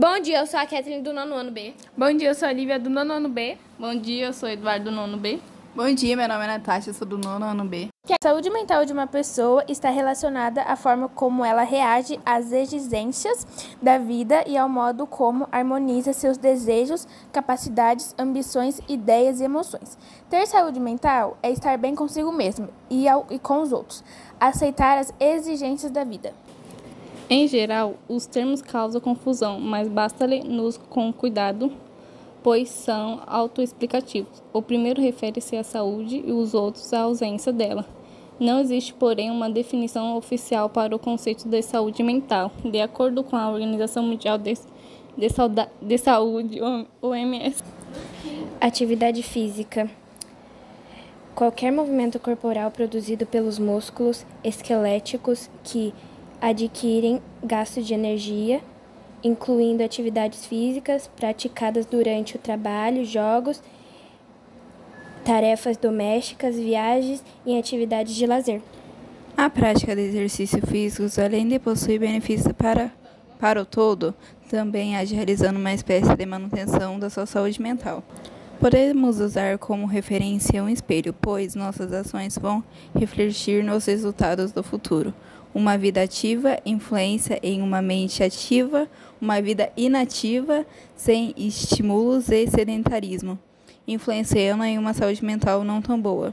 Bom dia, eu sou a Kathleen do nono ano B. Bom dia, eu sou a Lívia do nono ano B. Bom dia, eu sou Eduardo do nono B. Bom dia, meu nome é Natasha, eu sou do nono ano B. A saúde mental de uma pessoa está relacionada à forma como ela reage às exigências da vida e ao modo como harmoniza seus desejos, capacidades, ambições, ideias e emoções. Ter saúde mental é estar bem consigo mesmo e, ao, e com os outros, aceitar as exigências da vida. Em geral, os termos causam confusão, mas basta ler-nos com cuidado pois são autoexplicativos. O primeiro refere-se à saúde e os outros à ausência dela. Não existe, porém, uma definição oficial para o conceito de saúde mental. De acordo com a Organização Mundial de, de, de Saúde, OMS. Atividade física. Qualquer movimento corporal produzido pelos músculos esqueléticos que adquirem gasto de energia incluindo atividades físicas praticadas durante o trabalho, jogos, tarefas domésticas, viagens e atividades de lazer. A prática de exercícios físicos, além de possuir benefícios para, para o todo, também age realizando uma espécie de manutenção da sua saúde mental. Podemos usar como referência um espelho, pois nossas ações vão refletir nos resultados do futuro. Uma vida ativa influencia em uma mente ativa, uma vida inativa, sem estímulos e sedentarismo, influenciando em uma saúde mental não tão boa.